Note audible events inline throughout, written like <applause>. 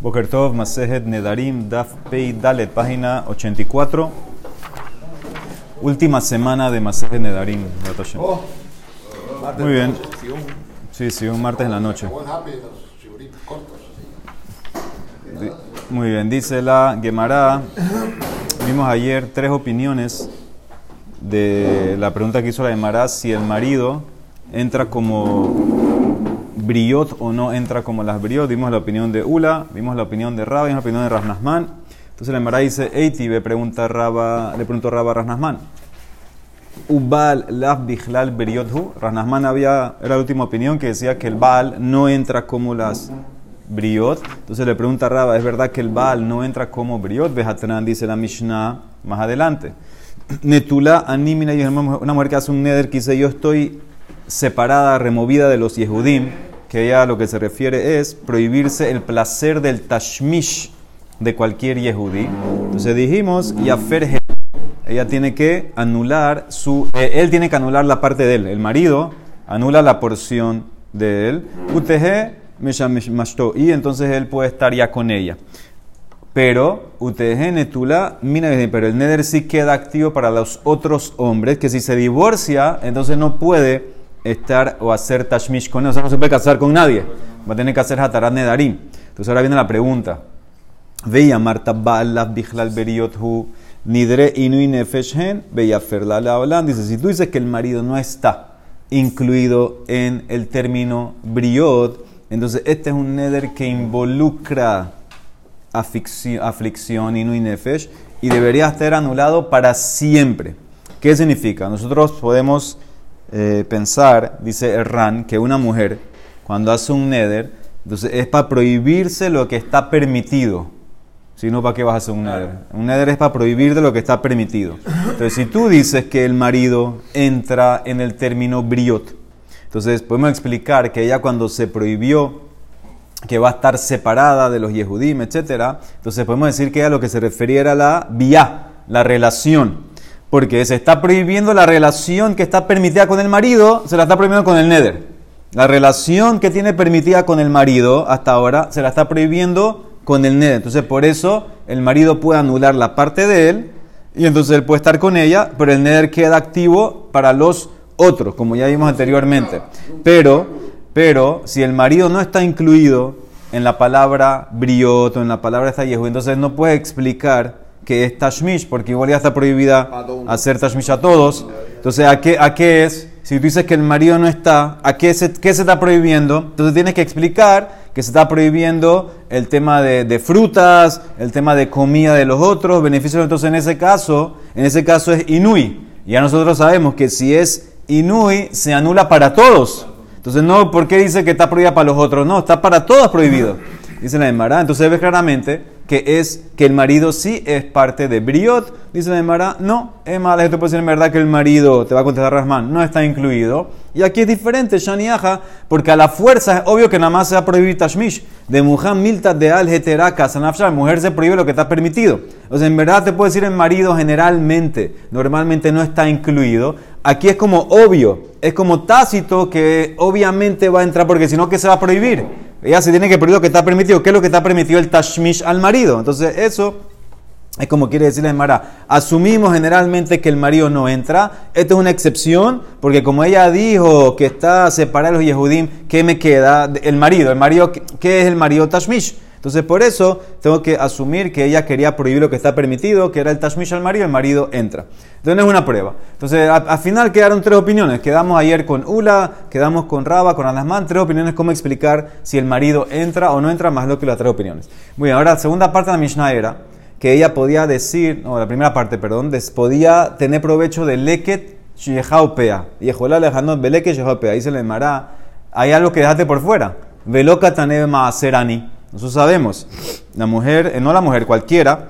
Bokertov, Masejet Nedarim, Daf Pei Dalet, página 84. Última semana de Masejet Nedarim. Muy bien. Sí, sí, un martes en la noche. Muy bien, dice la Gemara. Vimos ayer tres opiniones de la pregunta que hizo la Gemara si el marido entra como briot o no entra como las briot. Vimos la opinión de Ula, vimos la opinión de Raba, vimos la opinión de Rasnasman. Entonces la Emara dice, Eiti, le pregunta Raba, le preguntó Raba a Rasnasman. Ubal lav bichlal briothu. Rasnasman había, era la última opinión que decía que el Baal no entra como las briot. Entonces le pregunta a Raba, ¿es verdad que el Baal no entra como briot? Bejatran dice la Mishnah más adelante. <clears throat> Netula animina una mujer que hace un neder que dice yo estoy separada, removida de los Yehudim que ella lo que se refiere es prohibirse el placer del tashmish de cualquier yehudí. Entonces dijimos, Yafer ella tiene que anular su, eh, él tiene que anular la parte de él, el marido anula la porción de él, y entonces él puede estar ya con ella. Pero, UTG netula, mira, pero el neder sí queda activo para los otros hombres, que si se divorcia, entonces no puede estar o hacer tashmish con él. O sea, no se puede casar con nadie. Va a tener que hacer hatarat nedarim. Entonces ahora viene la pregunta. Veía Marta Ba'alav Bichlal Beriothu Nidre Inui Nefeshen Veía Ferla hablan. Dice, si tú dices que el marido no está incluido en el término briot, entonces este es un neder que involucra aflicción, Inui Nefesh y debería estar anulado para siempre. ¿Qué significa? Nosotros podemos eh, pensar, dice Erran, que una mujer cuando hace un neder, entonces es para prohibirse lo que está permitido. Si no, ¿para qué vas a hacer un neder? Un neder es para prohibir de lo que está permitido. Entonces, si tú dices que el marido entra en el término briot, entonces podemos explicar que ella cuando se prohibió que va a estar separada de los Yehudim, etc., entonces podemos decir que ella lo que se refería era la vía, la relación. Porque se está prohibiendo la relación que está permitida con el marido, se la está prohibiendo con el neder. La relación que tiene permitida con el marido hasta ahora se la está prohibiendo con el neder. Entonces, por eso el marido puede anular la parte de él y entonces él puede estar con ella, pero el neder queda activo para los otros, como ya vimos anteriormente. Pero, pero si el marido no está incluido en la palabra brioto, en la palabra yehu, entonces no puede explicar que es tashmish, porque igual ya está prohibida hacer tashmish a todos. Entonces, ¿a qué, ¿a qué es? Si tú dices que el marido no está, ¿a qué se, qué se está prohibiendo? Entonces tienes que explicar que se está prohibiendo el tema de, de, frutas, el tema de comida de los otros, beneficios. Entonces, en ese caso, en ese caso es inui. Ya nosotros sabemos que si es inui, se anula para todos. Entonces, no, ¿por qué dice que está prohibida para los otros? No, está para todos prohibido. Dice la Emara. Entonces, ves claramente que es que el marido sí es parte de Briot. Dice la Emara, no, es esto puede decir en verdad que el marido, te va a contestar Rasman, no está incluido. Y aquí es diferente, Shaniaja, porque a la fuerza es obvio que nada más se va a prohibir Tashmish. De Muhammad Milta de Al Heteraka, Sanafshar, mujer se prohíbe lo que está permitido. O sea, en verdad te puede decir el marido generalmente, normalmente no está incluido. Aquí es como obvio, es como tácito que obviamente va a entrar porque si no, ¿qué se va a prohibir? Ella se tiene que prohibir lo que está permitido. ¿Qué es lo que está permitido el tashmish al marido? Entonces, eso es como quiere decir la Mara. Asumimos generalmente que el marido no entra. Esto es una excepción, porque como ella dijo que está separada de los Yehudim, ¿qué me queda? El marido. ¿El marido qué es el marido tashmish? Entonces, por eso tengo que asumir que ella quería prohibir lo que está permitido, que era el tashmish al marido, el marido entra. Entonces, es una prueba. Entonces, al final quedaron tres opiniones. Quedamos ayer con Ula, quedamos con Raba, con Anasman, tres opiniones, cómo explicar si el marido entra o no entra, más lo que las tres opiniones. Muy bien, ahora segunda parte de la Mishnah era que ella podía decir, no, la primera parte, perdón, podía tener provecho de leket shehaupea. Y ejolá lejano beleket shehaupea. Ahí se le llamará, hay algo que dejaste por fuera. Veloka tanebe maaserani. Nosotros sabemos, la mujer, eh, no la mujer, cualquiera,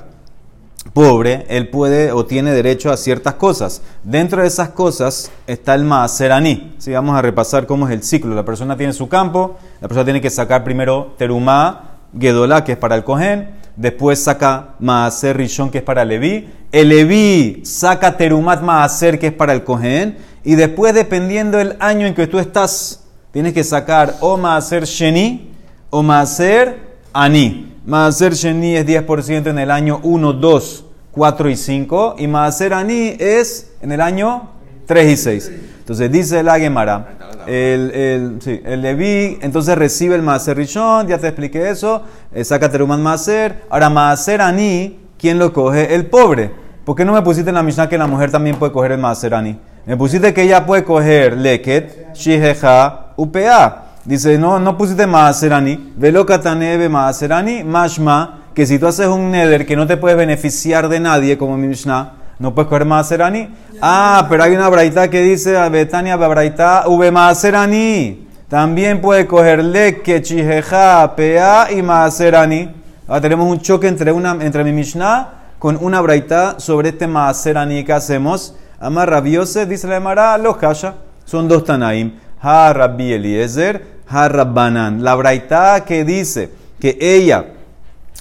pobre, él puede o tiene derecho a ciertas cosas. Dentro de esas cosas está el Maaseraní. Si vamos a repasar cómo es el ciclo. La persona tiene su campo, la persona tiene que sacar primero Terumá, Gedolá, que es para el Cohen, después saca Maaser Rishon, que es para Leví, el Leví saca Terumat Maaser, que es para el Cohen, y después, dependiendo del año en que tú estás, tienes que sacar o Maaser Sheni o Maaser Ani. Maaser Sheni es 10% en el año 1, 2, 4 y 5. Y Maaser Ani es en el año 3 y 6. Entonces dice la Gemara, el, el, sí, el Leví entonces recibe el Maaser Rishon, ya te expliqué eso, eh, saca Teruman Maaser. Ahora Maaser Ani, ¿quién lo coge? El pobre. ¿Por qué no me pusiste en la Mishnah que la mujer también puede coger el Maaser Ani? Me pusiste que ella puede coger Leket, Shiheja, UPA. Dice, no, no pusiste Maaserani. Velo Katanebe Maaserani, Mashma, que si tú haces un neder que no te puedes beneficiar de nadie, como mi Mishnah, no puedes coger Maaserani. Ah, pero hay una braita que dice, Betania braita V Maaserani. También puede coger Leket, Shiheja, PA y Maaserani. Ahora tenemos un choque entre, una, entre mi Mishnah con una braita sobre este Maaserani que hacemos. Amar Rabiose, dice la Emara, los Kasha. Son dos Tanaim. Ha Rabbi Eliezer, Ha Rabbanan. La braita que dice que ella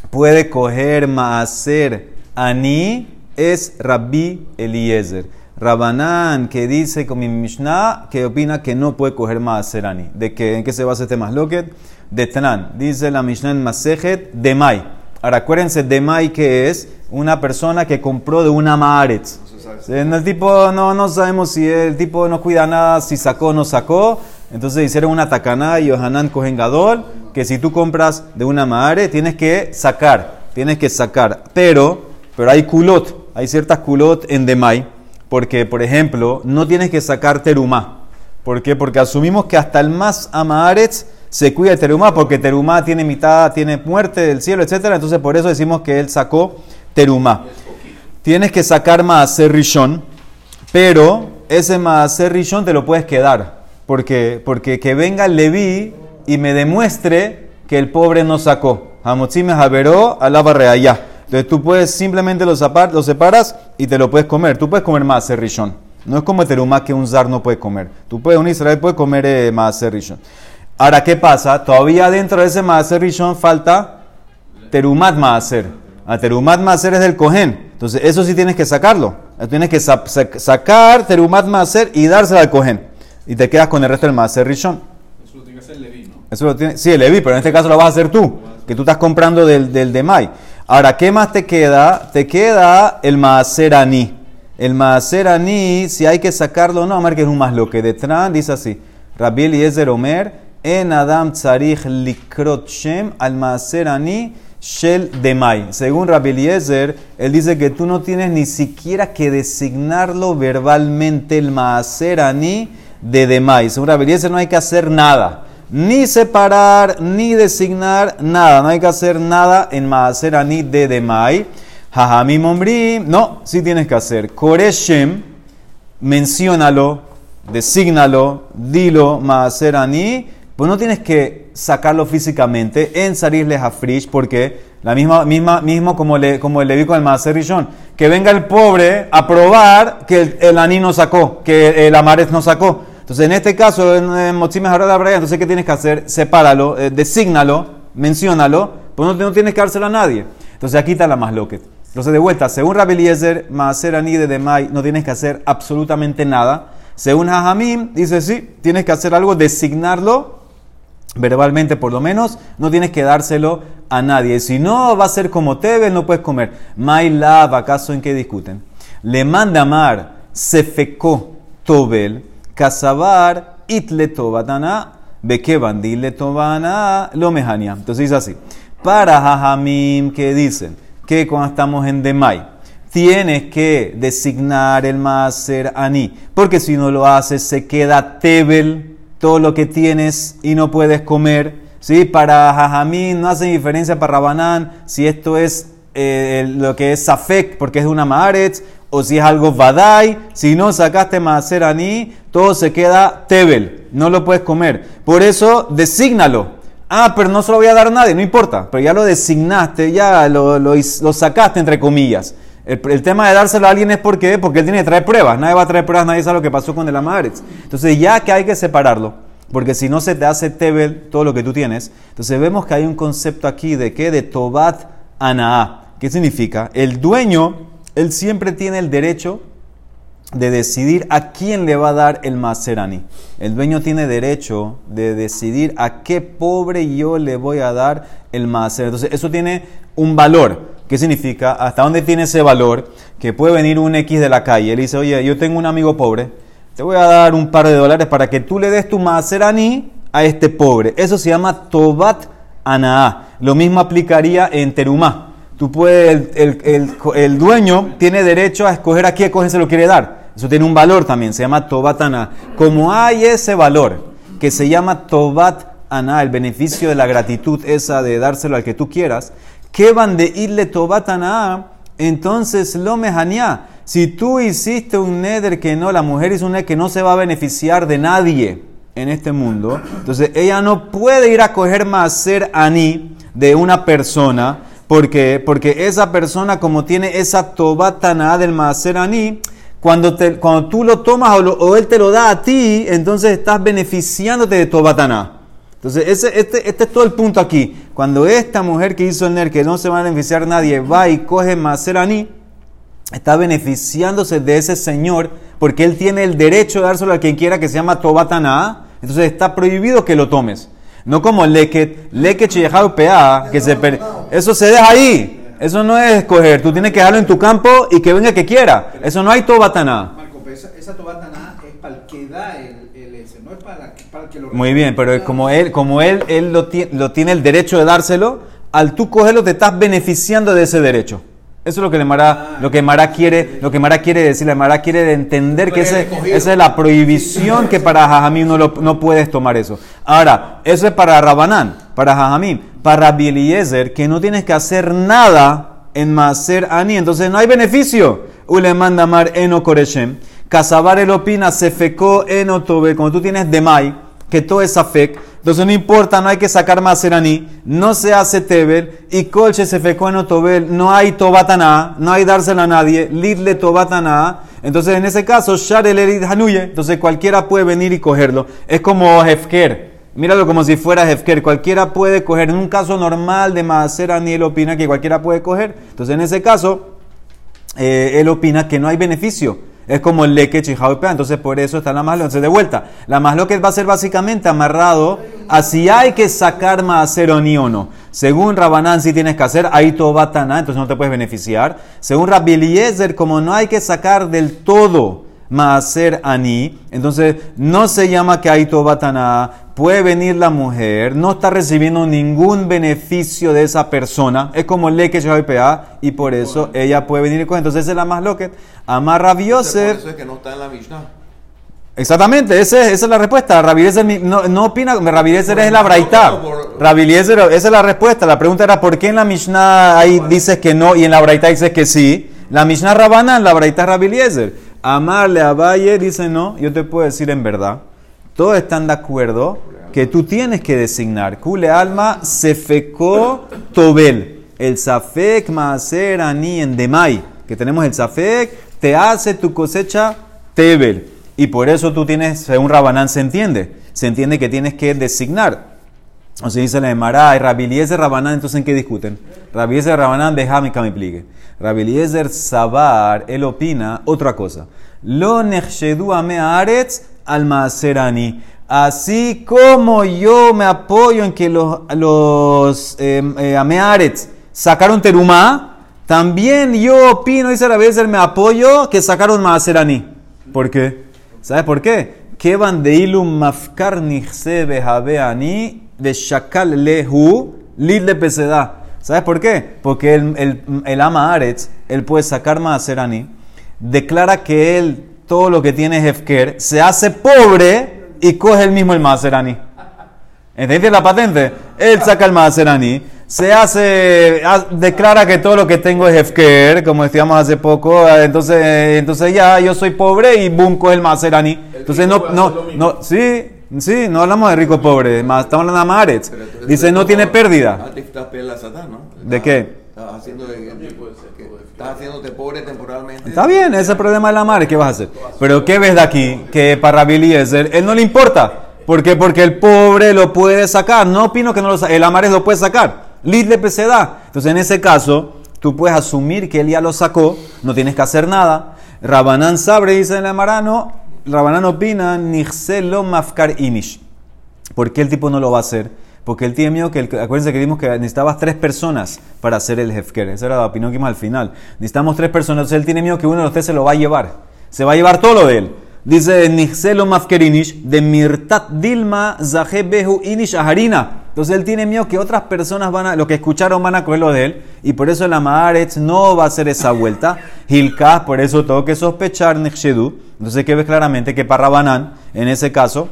puede coger Maaser Ani es Rabbi Eliezer. Rabbanan que dice con mi Mishnah que opina que no puede coger Maaser Ani. ¿De qué? ¿En qué se basa este Masloket? De Tanan. Dice la Mishnah en Masejet de Mai. Ahora acuérdense de Mai que es una persona que compró de una Maaretz. El tipo no, no sabemos si el tipo no cuida nada, si sacó o no sacó. Entonces hicieron una tacaná y Yohanan Kohen que si tú compras de una madre tienes que sacar, tienes que sacar. Pero, pero hay culot, hay ciertas culot en Demay, porque, por ejemplo, no tienes que sacar terumá. ¿Por qué? Porque asumimos que hasta el más amaretz se cuida de terumá, porque terumá tiene mitad, tiene muerte del cielo, etc. Entonces por eso decimos que él sacó terumá tienes que sacar Maaser Rishon, pero ese Maaser Rishon te lo puedes quedar. Porque, porque que venga el Leví y me demuestre que el pobre no sacó. Hamotzime Javeró, alaba reallá. Entonces tú puedes simplemente lo, separas y te lo puedes comer. Tú puedes comer Maaser Rishon. No es como terumá que un zar no puede comer. Tú puedes, un Israel puede comer eh, Maaser Rishon. Ahora, ¿qué pasa? Todavía dentro de ese Maaser Rishon falta terumat Maaser. A terumat Maaser es del Cohen. Entonces, eso sí tienes que sacarlo. Tienes que sacar terumat maser y dárselo al cohen. Y te quedas con el resto del maser rishon. Eso lo tiene que hacer Levi, ¿no? Eso lo tiene, sí, el Levi, pero en este caso lo vas a hacer tú. Que tú estás comprando del, del de Ahora, ¿qué más te queda? Te queda el maser ani. El maser ani, si hay que sacarlo, no, a ver que es un más lo que detrás dice así. Rabbi Eliezer Omer, en Adam tzarich likrot shem al maser ani Shel Demai. Según Rabbi él dice que tú no tienes ni siquiera que designarlo verbalmente el Maaser Ani de Demai. Según Rabbi no hay que hacer nada. Ni separar, ni designar nada. No hay que hacer nada en Maaser Ani de Demai. Jajami Mombrim. No, sí tienes que hacer. Koreshem, menciónalo, desígnalo, dilo, Maaser Ani pues no tienes que sacarlo físicamente en Sarisle Hafrish, porque la misma, misma, mismo como, le, como le vi con el Maaser Rishon, que venga el pobre a probar que el, el aní no sacó, que el amaret no sacó. Entonces, en este caso, en Motzime entonces, ¿qué tienes que hacer? Sepáralo, eh, desígnalo, menciónalo, pues no, no, tienes que dárselo a nadie. Entonces, aquí está la más loquet. Entonces, de vuelta, según Rabbi Eliezer, Maaser Ani de Demai, no tienes que hacer absolutamente nada. Según Hajamim, dice sí, tienes que hacer algo, designarlo verbalmente por lo menos, no tienes que dárselo a nadie. Si no, va a ser como Tebel, no puedes comer. My love, ¿acaso en qué discuten? Le manda amar, se fecó Tobel, casabar, itle tobatana, bekeban, dile tobana, lo mejania. Entonces dice así. Para Jajamim, que dicen que cuando estamos en Demay, tienes que designar el Maser Ani, porque si no lo haces, se queda Tebel todo lo que tienes y no puedes comer. ¿sí? Para Jajamín no hace diferencia para Rabanán si esto es eh, lo que es Safek porque es una Maaretz o si es algo Vadai. Si no sacaste Maaser Ani, todo se queda Tebel. No lo puedes comer. Por eso, desígnalo. Ah, pero no se lo voy a dar a nadie, no importa. Pero ya lo designaste, ya lo, lo sacaste entre comillas. El, tema de dárselo a alguien es porque, porque él tiene que traer pruebas. Nadie va a traer pruebas, nadie sabe lo que pasó con el Amaretz. Entonces, ya que hay que separarlo, porque si no se te hace Tebel todo lo que tú tienes, entonces vemos que hay un concepto aquí de qué? De Tobat Anaa. ¿Qué significa? El dueño, él siempre tiene el derecho de decidir a quién le va a dar el maserani. El dueño tiene derecho de decidir a qué pobre yo le voy a dar el maser. Entonces, eso tiene un valor. ¿Qué significa? ¿Hasta dónde tiene ese valor? Que puede venir un X de la calle. Él dice, oye, yo tengo un amigo pobre, te voy a dar un par de dólares para que tú le des tu maserani a este pobre. Eso se llama Tobat Anaa. Lo mismo aplicaría en Terumá. Tú puedes, el, dueño tiene derecho a escoger a qué coge se lo quiere dar. Eso tiene un valor también, se llama Tobat Anaa. Como hay ese valor que se llama Tobat Anaa, el beneficio de la gratitud esa de dárselo al que tú quieras, que van de irle Tobat Anaa, entonces lo mejanía. Si tú hiciste un neder que no, la mujer hizo un neder que no se va a beneficiar de nadie en este mundo, entonces ella no puede ir a coger ser aní de una persona, porque, porque esa persona como tiene esa tobatana del maser aní, cuando, te, cuando tú lo tomas o, él te lo da a ti, entonces estás beneficiándote de tobatana. Entonces, ese, este, este es todo el punto aquí. Cuando esta mujer que hizo el NER, que no se va a beneficiar nadie, va y coge maser aní, está beneficiándose de ese señor porque él tiene el derecho de dárselo a quien quiera que se llama Tobatana. Entonces está prohibido que lo tomes. No como leket, leket pea, que se eso se deja ahí. Eso no es escoger. Tú tienes que dejarlo en tu campo y que venga que quiera. Eso no hay Tobatana. Marco, esa, esa es para el que da el, no es para, para el que lo Muy bien, pero como él, como él, él lo, lo tiene el derecho de dárselo, al tú cogerlo te estás beneficiando de ese derecho. Eso es lo que le Mara, lo que Mara quiere, lo que Mara quiere decir. La Mara quiere entender que ese, esa es la prohibición que para Jajamim no, no puedes tomar eso. Ahora, eso es para Rabanán, para Jajamim, para Bieliezer, que no tienes que hacer nada en Maser Ani. Entonces no hay beneficio. Ule manda mar eno koreshem. Casabar el opina se fecó eno tobe. Cuando tú tienes demai, que todo es afek entonces no importa, no hay que sacar Maseraní, no se hace Tebel, y Colche se fecó en Otobel, no hay Tobatana, no hay dársela a nadie, Lidle Tobatana. Entonces en ese caso, Sharel Erid Hanuye, entonces cualquiera puede venir y cogerlo. Es como Hefker, míralo como si fuera Hefker, cualquiera puede coger. En un caso normal de Maseraní, él opina que cualquiera puede coger. Entonces en ese caso, eh, él opina que no hay beneficio. Es como el leque pea, entonces por eso está la maslo. Entonces, de vuelta, la maslo que va a ser básicamente amarrado a si hay que sacar maaser o no. Según Rabanán, si tienes que hacer, ahí todo va entonces no te puedes beneficiar. Según Rabbi Eliezer, como no hay que sacar del todo maaser ani, entonces no se llama que hay tobatana, puede venir la mujer, no está recibiendo ningún beneficio de esa persona, es como le que pea y por eso ella puede venir con entonces esa es la más loca. Amarra. Por eso es que no está en la Mishnah. Exactamente, esa, es la respuesta. Rabiezer no, no opina, Rabiezer es la Braita. Rabiezer, esa es la respuesta. La pregunta era ¿por qué en la Mishnah ahí dices que no y en la Braita dices que sí? La Mishnah Rabana, la Braita Rabiezer. Amarle a Valle dice no, yo te puedo decir en verdad. Todos están de acuerdo que tú tienes que designar. Kule alma sefekó tobel. El safek maaser ani en demai. Que tenemos el safek, te hace tu cosecha tebel. Y por eso tú tienes, según Rabanán se entiende, se entiende que tienes que designar. O se dice la Emara, y Rabiliezer Rabanán, entonces ¿en qué discuten? Rabiliezer Rabanán, déjame que me plique. Rabiliezer Sabar, él opina otra cosa. Lo nechshedu ame al maaserani. Así como yo me apoyo en que los, los eh, eh sacaron terumá, también yo opino, dice Rabiezer, me apoyo que sacaron maaserani. ¿Por qué? ¿Sabes por qué? Que van de ilum mafkar ani de shakal lehu lid peseda. ¿Sabes por qué? Porque el, el, el ama Aretz, él puede sacar ani, declara que él todo lo que tiene es Hefker, se hace pobre y coge el mismo el Maserani. ¿Entiendes la patente? Él saca el Maserani se hace, declara que todo lo que tengo es Hefker, como decíamos hace poco, entonces, entonces ya yo soy pobre y bunco el Maserani. Entonces no, no, no, sí, sí, no hablamos de rico pobre, más, estamos hablando de Maretz. Dice no tiene pérdida. ¿De qué? Estás haciéndote pobre temporalmente. Está bien, ese es el problema de la madre, ¿qué vas a hacer? Pero ¿qué ves de aquí? Que para Billy él no le importa. ¿Por qué? Porque el pobre lo puede sacar. No opino que no lo saque. El Amares lo puede sacar. Lid le da. Entonces, en ese caso, tú puedes asumir que él ya lo sacó, no tienes que hacer nada. Rabanán sabre, dice en la Marano, Rabanán opina, Nixelo mafkar inish. ¿Por qué el tipo no lo va a hacer? Porque él tiene miedo que, el- acuérdense que vimos que necesitabas tres personas para hacer el hefker. Esa era la opinión que vimos al final. Necesitamos tres personas, entonces él tiene miedo que uno de los tres se lo va a llevar. Se va a llevar todo lo de él. Dice Nixelo Mafkerinish de Mirtat Dilma Zahebehu Inish Aharina. Entonces él tiene miedo que otras personas van a, lo que escucharon van a coger lo de él. Y por eso la Maaretz no va a hacer esa vuelta. <laughs> Hilkah, por eso tengo que sospechar Nexhedu. Entonces que ves claramente que para Rabanán, en ese caso,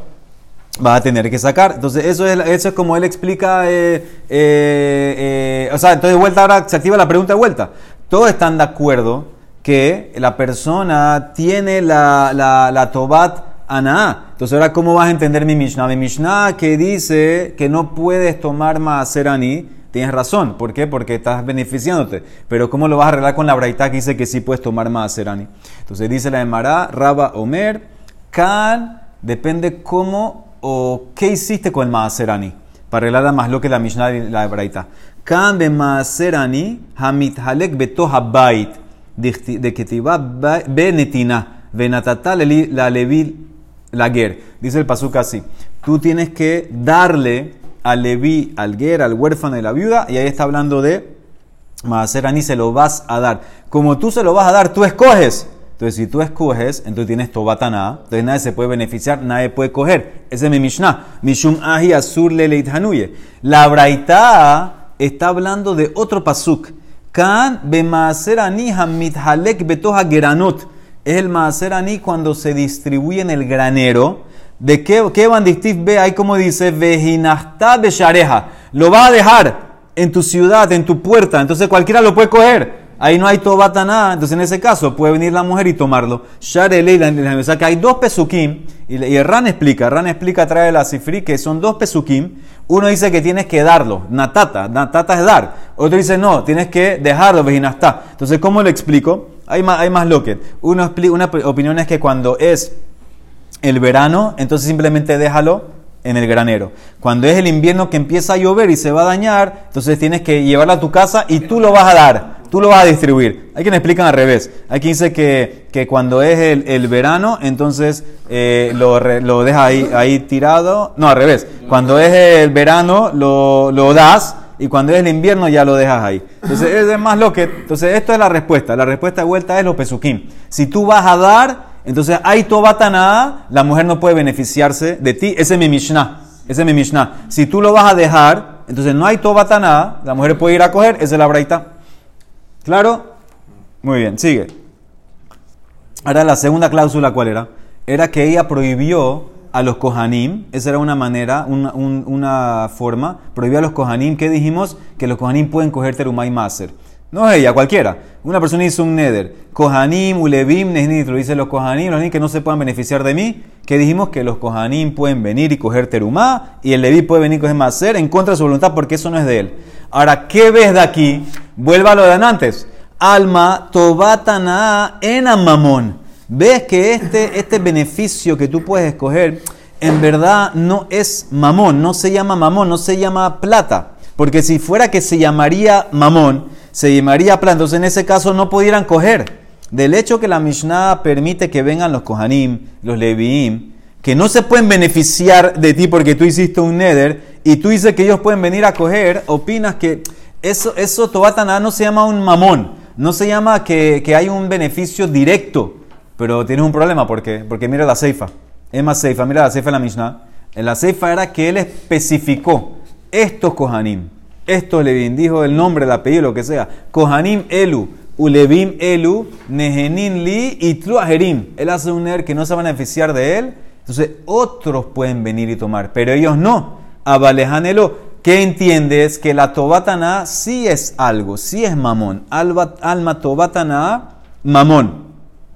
va a tener que sacar. Entonces, eso es, eso es como él explica. eh, eh, eh, o sea, entonces, de vuelta ahora se activa la pregunta de vuelta. Todos están de acuerdo que la persona tiene la, la, la Tobat Ana. Entonces, ahora, ¿cómo vas a entender mi Mishnah? Mi Mishnah que dice que no puedes tomar Maaser Ani. Tienes razón. ¿Por qué? Porque estás beneficiándote. Pero ¿cómo lo vas a arreglar con la Braita que dice que sí puedes tomar Maaser Ani? Entonces dice la Emara, Raba Omer, Kan, depende cómo o qué hiciste con el Maaserani. Para arreglar más lo que la Mishnah y la Braita. Kan be Maaserani, Hamit Halek beto habait, de que te va benetina, venatata la lager. Dice el pasuk así. Tú tienes que darle al levi, al ger, al huérfano y la viuda, y ahí está hablando de Maaserani se lo vas a dar. Como tú se lo vas a dar, tú escoges. Entonces, si tú escoges, entonces tienes Tobatana, entonces nadie se puede beneficiar, nadie puede coger. Ese es mi Mishnah. Mishum ahi asur le hanuye. La Braita está hablando de otro pasuk. Kan be maaserani hamit halek betoha geranot. El maaserani cuando se distribuye en el granero. ¿De qué, qué bandistif ve ahí como dice? Vejinasta de shareja. Lo vas a dejar en tu ciudad, en tu puerta. Entonces cualquiera lo puede coger. Ahí no hay tobata nada. Entonces en ese caso puede venir la mujer y tomarlo. Sharele, o sea que hay dos pesukim. Y, el Ran explica, Ran explica, trae la cifri, que son dos pesukim. Uno dice que tienes que darlo, natata, natata es dar. Otro dice no, tienes que dejarlo, vejinastá. Entonces, ¿cómo lo explico? Hay más, hay más lo que. Uno una opinión es que cuando es el verano, entonces simplemente déjalo en el granero. Cuando es el invierno que empieza a llover y se va a dañar, entonces tienes que llevarlo a tu casa y tú lo vas a dar, tú lo vas a distribuir. Hay quien explican al revés. Hay quien dice que, que cuando es el, verano, entonces eh, lo, lo deja ahí, ahí tirado. No, al revés. Cuando es el verano, lo, lo das y cuando es el invierno ya lo dejas ahí. Entonces es más lo que... Entonces esto es la respuesta. La respuesta de vuelta es los pesuquín. Si tú vas a dar... Entonces, hay tobatana, la mujer no puede beneficiarse de ti. Ese es mi Mishnah. Ese es mi Mishnah. Si tú lo vas a dejar, entonces no hay tobatana, la mujer puede ir a coger, esa es la braita. ¿Claro? Muy bien, sigue. Ahora, la segunda cláusula, ¿cuál era? Era que ella prohibió a los kohanim, esa era una manera, una, un, una forma, prohibió a los kohanim, ¿qué dijimos? Que los kohanim pueden coger terumay maser. No es ella, cualquiera. Una persona hizo un neder. Kohanim, Ulevim, Nehnit. Lo dicen los Kohanim, los que no se puedan beneficiar de mí. Que dijimos que los Kohanim pueden venir y coger terumá. Y el Leví puede venir y coger maser en contra de su voluntad porque eso no es de él. Ahora, ¿qué ves de aquí? Vuelva a lo de antes. Alma, tobatana, enamamón. Ves que este, este beneficio que tú puedes escoger en verdad no es mamón. No se llama mamón, no se llama plata. Porque si fuera que se llamaría mamón, se llamaría plata. En ese caso no pudieran coger. Del hecho que la Mishnah permite que vengan los Kohanim, los Leviim, que no se pueden beneficiar de ti porque tú hiciste un neder y tú dices que ellos pueden venir a coger, opinas que eso, eso Tobatana no se llama un mamón, no se llama que, que hay un beneficio directo, pero tienes un problema, ¿por qué? Porque mira la Seifa, es más Seifa, mira la Seifa de la Mishnah. En la Seifa era que él especificó estos Kohanim, estos Levim, dijo el nombre, el apellido, lo que sea, Kohanim Elu, Ulevim Elu, Nehenin Li y Tluajerim. Él hace un er que no se van a beneficiar de él, entonces otros pueden venir y tomar, pero ellos no. Abalejanelo, ¿qué entiendes? Que la Tobatana sí es algo, sí es mamón. Alma Tobatana, mamón.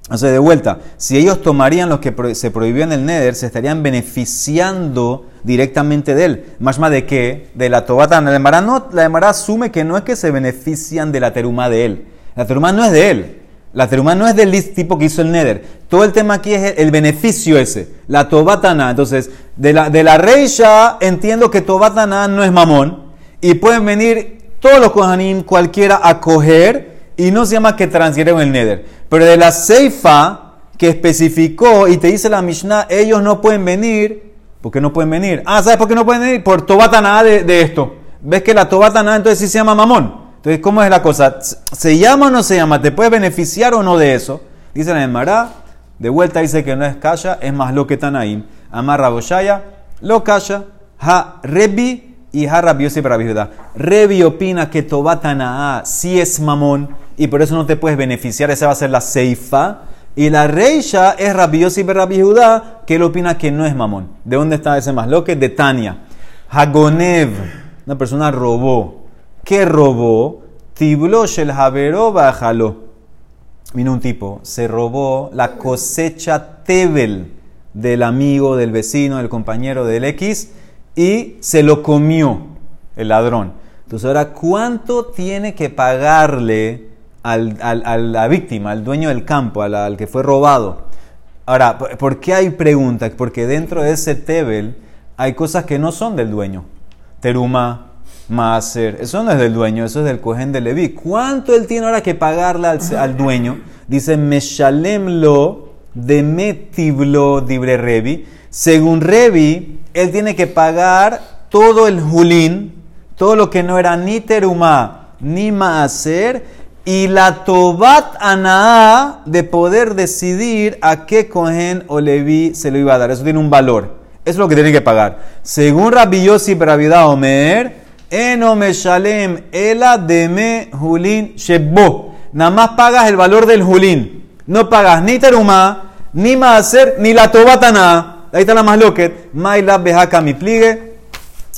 O sea, de vuelta, si ellos tomarían los que se prohibió en el Neder, se estarían beneficiando directamente de él. Más más de qué? De la Tobata. La Emara, no, la Emara asume que no es que se benefician de la teruma de él. La teruma no es de él. La teruma no es del tipo que hizo el Neder. Todo el tema aquí es el beneficio ese. La Tobatana. Entonces, de la, de la Reisha entiendo que Tobatana no es mamón. Y pueden venir todos los Kohanim, cualquiera, a coger y no se llama que transgrieron el neder. Pero de la Seifa que especificó y te dice la Mishnah, ellos no pueden venir, ¿por qué no pueden venir? Ah, ¿sabes por qué no pueden venir? Por Tobataná de, de esto. ¿Ves que la Tobataná entonces sí se llama mamón? Entonces, ¿cómo es la cosa? ¿Se llama o no se llama? ¿Te puedes beneficiar o no de eso? Dice la Emara, de vuelta dice que no es calla, es más lo que ahí. Amarra boshaya, lo calla, ha rebi y ha rabiosi para viuda. Rebi opina que Tobatanaa sí es mamón y por eso no te puedes beneficiar, esa va a ser la seifa. Y la reisha es rabiosi para Judá, que él opina que no es mamón. ¿De dónde está ese más? Lo que de Tania. Hagonev, una persona robó. ¿Qué robó? Tiblosh el Javero bajalo. Vino un tipo, se robó la cosecha Tebel del amigo, del vecino, del compañero del X y se lo comió el ladrón. Entonces ahora, ¿cuánto tiene que pagarle al, a la víctima, al dueño del campo, al, que fue robado? Ahora, ¿por qué hay preguntas? Porque dentro de ese Tebel hay cosas que no son del dueño. Teruma, Maser. Eso no es del dueño, eso es del cohen de Levi. ¿Cuánto él tiene ahora que pagarle al, dueño? Dice, Meshalem lo de Metiblo dibre Revi. Según Revi, él tiene que pagar todo el julín, todo lo que no era ni teruma ni maaser, y la tobat anaa de poder decidir a qué cohen o levi se lo iba a dar. Eso tiene un valor. Eso es lo que tiene que pagar. Según Rabbi Yossi Omer, Eno meshalem ela deme julin shebo. Nada más pagas el valor del julín. No pagas ni teruma, ni maaser, ni la tobatana. Ahí está la más loquet. Maila bejaka mi pligue.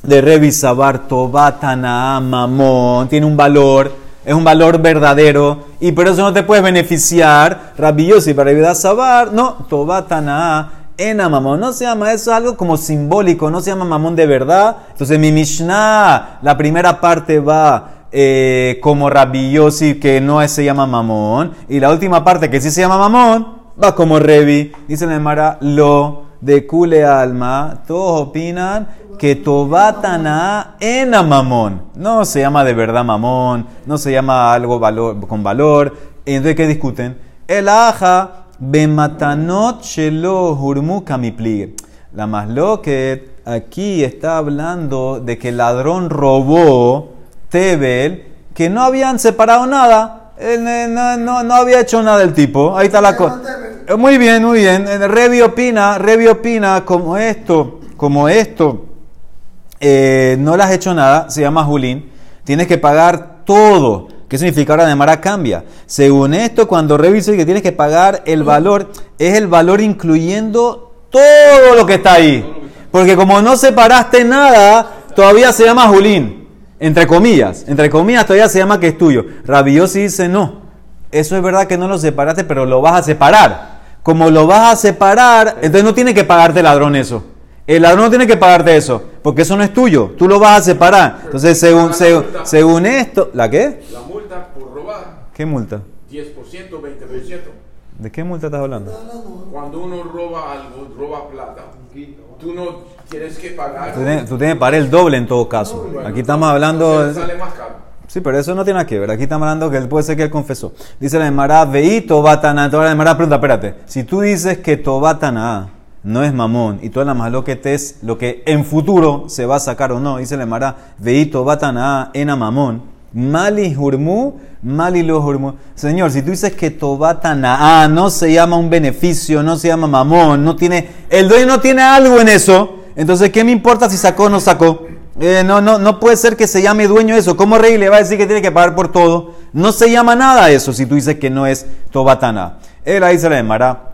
De revisabar tobatana mamón. Tiene un valor. Es un valor verdadero. Y por eso no te puedes beneficiar. Rabiosi para evitar sabar. No, tobatana Ena mamón. No se llama eso algo como simbólico, no se llama mamón de verdad. Entonces mi Mishnah, la primera parte va eh, como Rabbi que no se llama mamón. Y la última parte, que sí se llama mamón, va como Revi. Dice la Mara, lo de Kule Alma. Todos opinan que Tobatana ena mamón. No se llama de verdad mamón, no se llama algo valor, con valor. Entonces, ¿qué discuten? El aja Bematanot shelo hurmu kamipli. La más aquí está hablando de que el ladrón robó Tebel, que no habían separado nada. No, no, había hecho nada el tipo. Ahí está la cosa. Muy bien, muy bien. Revi opina, Revi opina como esto, como esto. Eh, no le has hecho nada, se llama Julín. Tienes que pagar todo. ¿Qué significa ahora de Mara cambia? Según esto, cuando reviso que tienes que pagar el valor, es el valor incluyendo todo lo que está ahí. Porque como no separaste nada, todavía se llama Julín. Entre comillas, entre comillas todavía se llama que es tuyo. Rabiosi dice no. Eso es verdad que no lo separaste, pero lo vas a separar. Como lo vas a separar, entonces no tiene que pagarte ladrón eso. El ladrón no tiene que pagarte eso, porque eso no es tuyo. Tú lo vas a separar. Entonces, según, según, esto, ¿la qué? La multa por robar. ¿Qué multa? 10%, 20%. ¿De qué multa estás hablando? Cuando uno roba algo, roba plata, tú no tienes que pagar. Tú tienes, que pagar el doble en todo caso. Aquí estamos hablando. Sale más caro. Sí, pero eso no tiene nada que ver. Aquí estamos hablando que él puede ser que él confesó. Dice la Emara, veí Tobatana. Ahora la Emara pregunta, espérate. Si tú dices que Tobatana no es mamón y toda la más lo que te es lo que en futuro se va a sacar o no. Dice la Emara, veito batana ena mamón. Mali hurmu, mali lo hurmu. Señor, si tú dices que tobatana no se llama un beneficio, no se llama mamón, no tiene, el dueño no tiene algo en eso, entonces ¿qué me importa si sacó o no sacó? Eh, no, no, no puede ser que se llame dueño eso. ¿Cómo rey le va a decir que tiene que pagar por todo? No se llama nada eso si tú dices que no es tobatana. Él ahí se la Emara.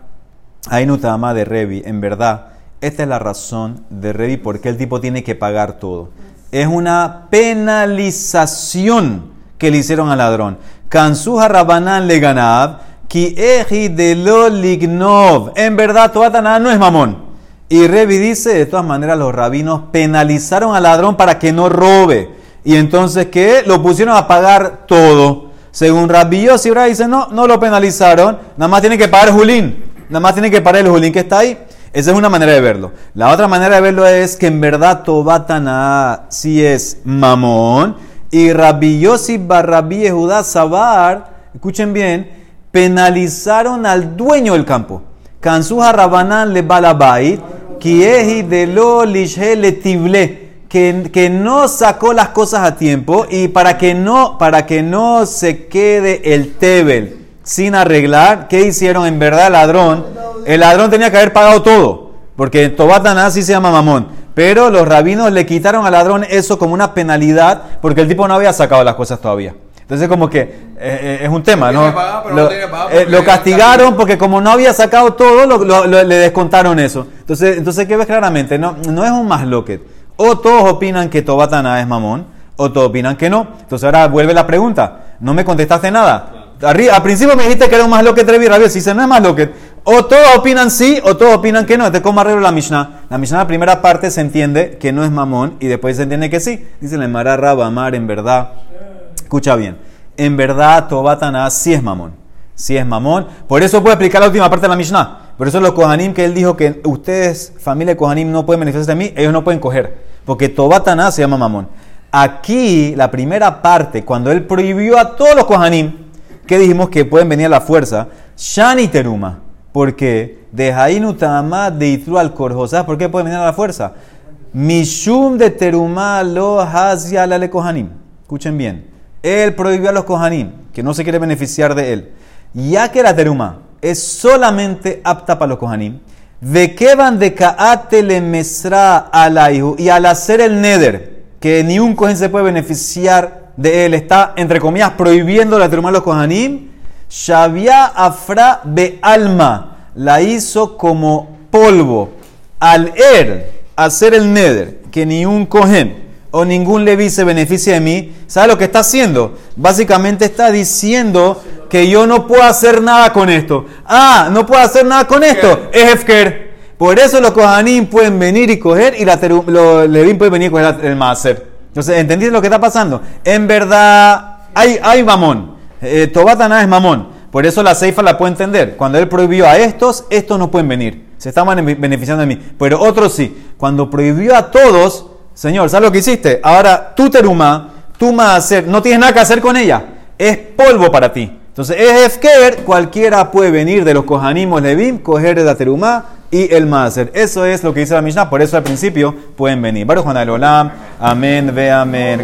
Ainutama de Revi, en verdad, esta es la razón de Revi por qué el tipo tiene que pagar todo. Es una penalización que le hicieron al ladrón. Rabanán le ganab, ki eji de lignov. En verdad, Tobatana no es mamón. Y Revi dice, de todas maneras, los rabinos penalizaron al ladrón para que no robe. Y entonces, ¿qué? Lo pusieron a pagar todo. Según Rabbi Yossi, dice, no, no lo penalizaron, nada más tiene que pagar Julín. Nada más tiene que parar el julín que está ahí. Esa es una manera de verlo. La otra manera de verlo es que en verdad Tobatana sí es mamón. Y Rabbi Yossi Barrabí Judá Sabar escuchen bien, penalizaron al dueño del campo. Kansuja Rabanán le balabait, kiehi de lo le tible, que, que no sacó las cosas a tiempo y para que no, para que no se quede el tebel sin arreglar, ¿qué hicieron? En verdad ladrón, el ladrón tenía que haber pagado todo, porque Tobatana sí se llama mamón. Pero los rabinos le quitaron al ladrón eso como una penalidad, porque el tipo no había sacado las cosas todavía. Entonces como que eh, eh, es un tema, ¿no? pagar, lo, no eh, lo castigaron porque como no había sacado todo, lo- lo- lo- le descontaron eso. Entonces, entonces ¿qué ves claramente? No, no es un más loquet. O todos opinan que Tobatana es mamón, o todos opinan que no. Entonces ahora vuelve la pregunta. No me contestaste nada. Arri- al principio me dijiste que era un más loquet Revi Rabio. Si dice no es más loquet. O todos opinan sí, o todos opinan que no. Entonces, ¿cómo arreglo la Mishnah? La Mishnah, la primera parte se entiende que no es mamón y después se entiende que sí. Dice la Mara Rabamar, en verdad. Escucha bien. En verdad, Tobatana sí es mamón. Sí es mamón. Por eso puedo explicar la última parte de la Mishnah. Por eso los Kohanim que él dijo que ustedes, familia de Kohanim, no pueden beneficiarse de mí, ellos no pueden coger. Porque Tobatana se llama mamón. Aquí, la primera parte, cuando él prohibió a todos los Kohanim, que dijimos que pueden venir a la fuerza, Shani Teruma. Porque de Jainu Tamá de Itru al Korjo. ¿Sabes por qué pueden venir a la fuerza? Mishum de Teruma lo hazia la le Kohanim. Escuchen bien. Él prohibió a los Kohanim, que no se quiere beneficiar de él. Ya que la Teruma es solamente apta para los Kohanim, de que van de Kaate le mesra alaihu, y al hacer el neder, que ni un Kohen se puede beneficiar de él, está, entre comillas, prohibiendo la Teruma a los Kohanim, Shavia Afra be alma, la hizo como polvo. Al er, hacer el neder, que ni un Kohen o ningún Leví se beneficia de mí, ¿sabe lo que está haciendo? Básicamente está diciendo que yo no puedo hacer nada con esto. Ah, no puedo hacer nada con esto. Es Hefker. Por eso los Kohanim pueden venir y coger y la teru- los Leví pueden venir y coger el Maaser. Entonces, ¿entendiste lo que está pasando? En verdad, hay, hay mamón. Eh, Tobatana es mamón. Por eso la Seifa la puede entender. Cuando él prohibió a estos, estos no pueden venir. Se están bene- beneficiando de mí. Pero otros sí. Cuando prohibió a todos, Señor, ¿sabes lo que hiciste? Ahora tu teruma, tu maaser, no tienes nada que hacer con ella. Es polvo para ti. Entonces, es Efker, cualquiera puede venir de los Kohanimos Levim, coger la teruma y el maaser. Eso es lo que dice la Mishnah. Por eso al principio pueden venir. Baruch Juan Olam. Amén, ve amén.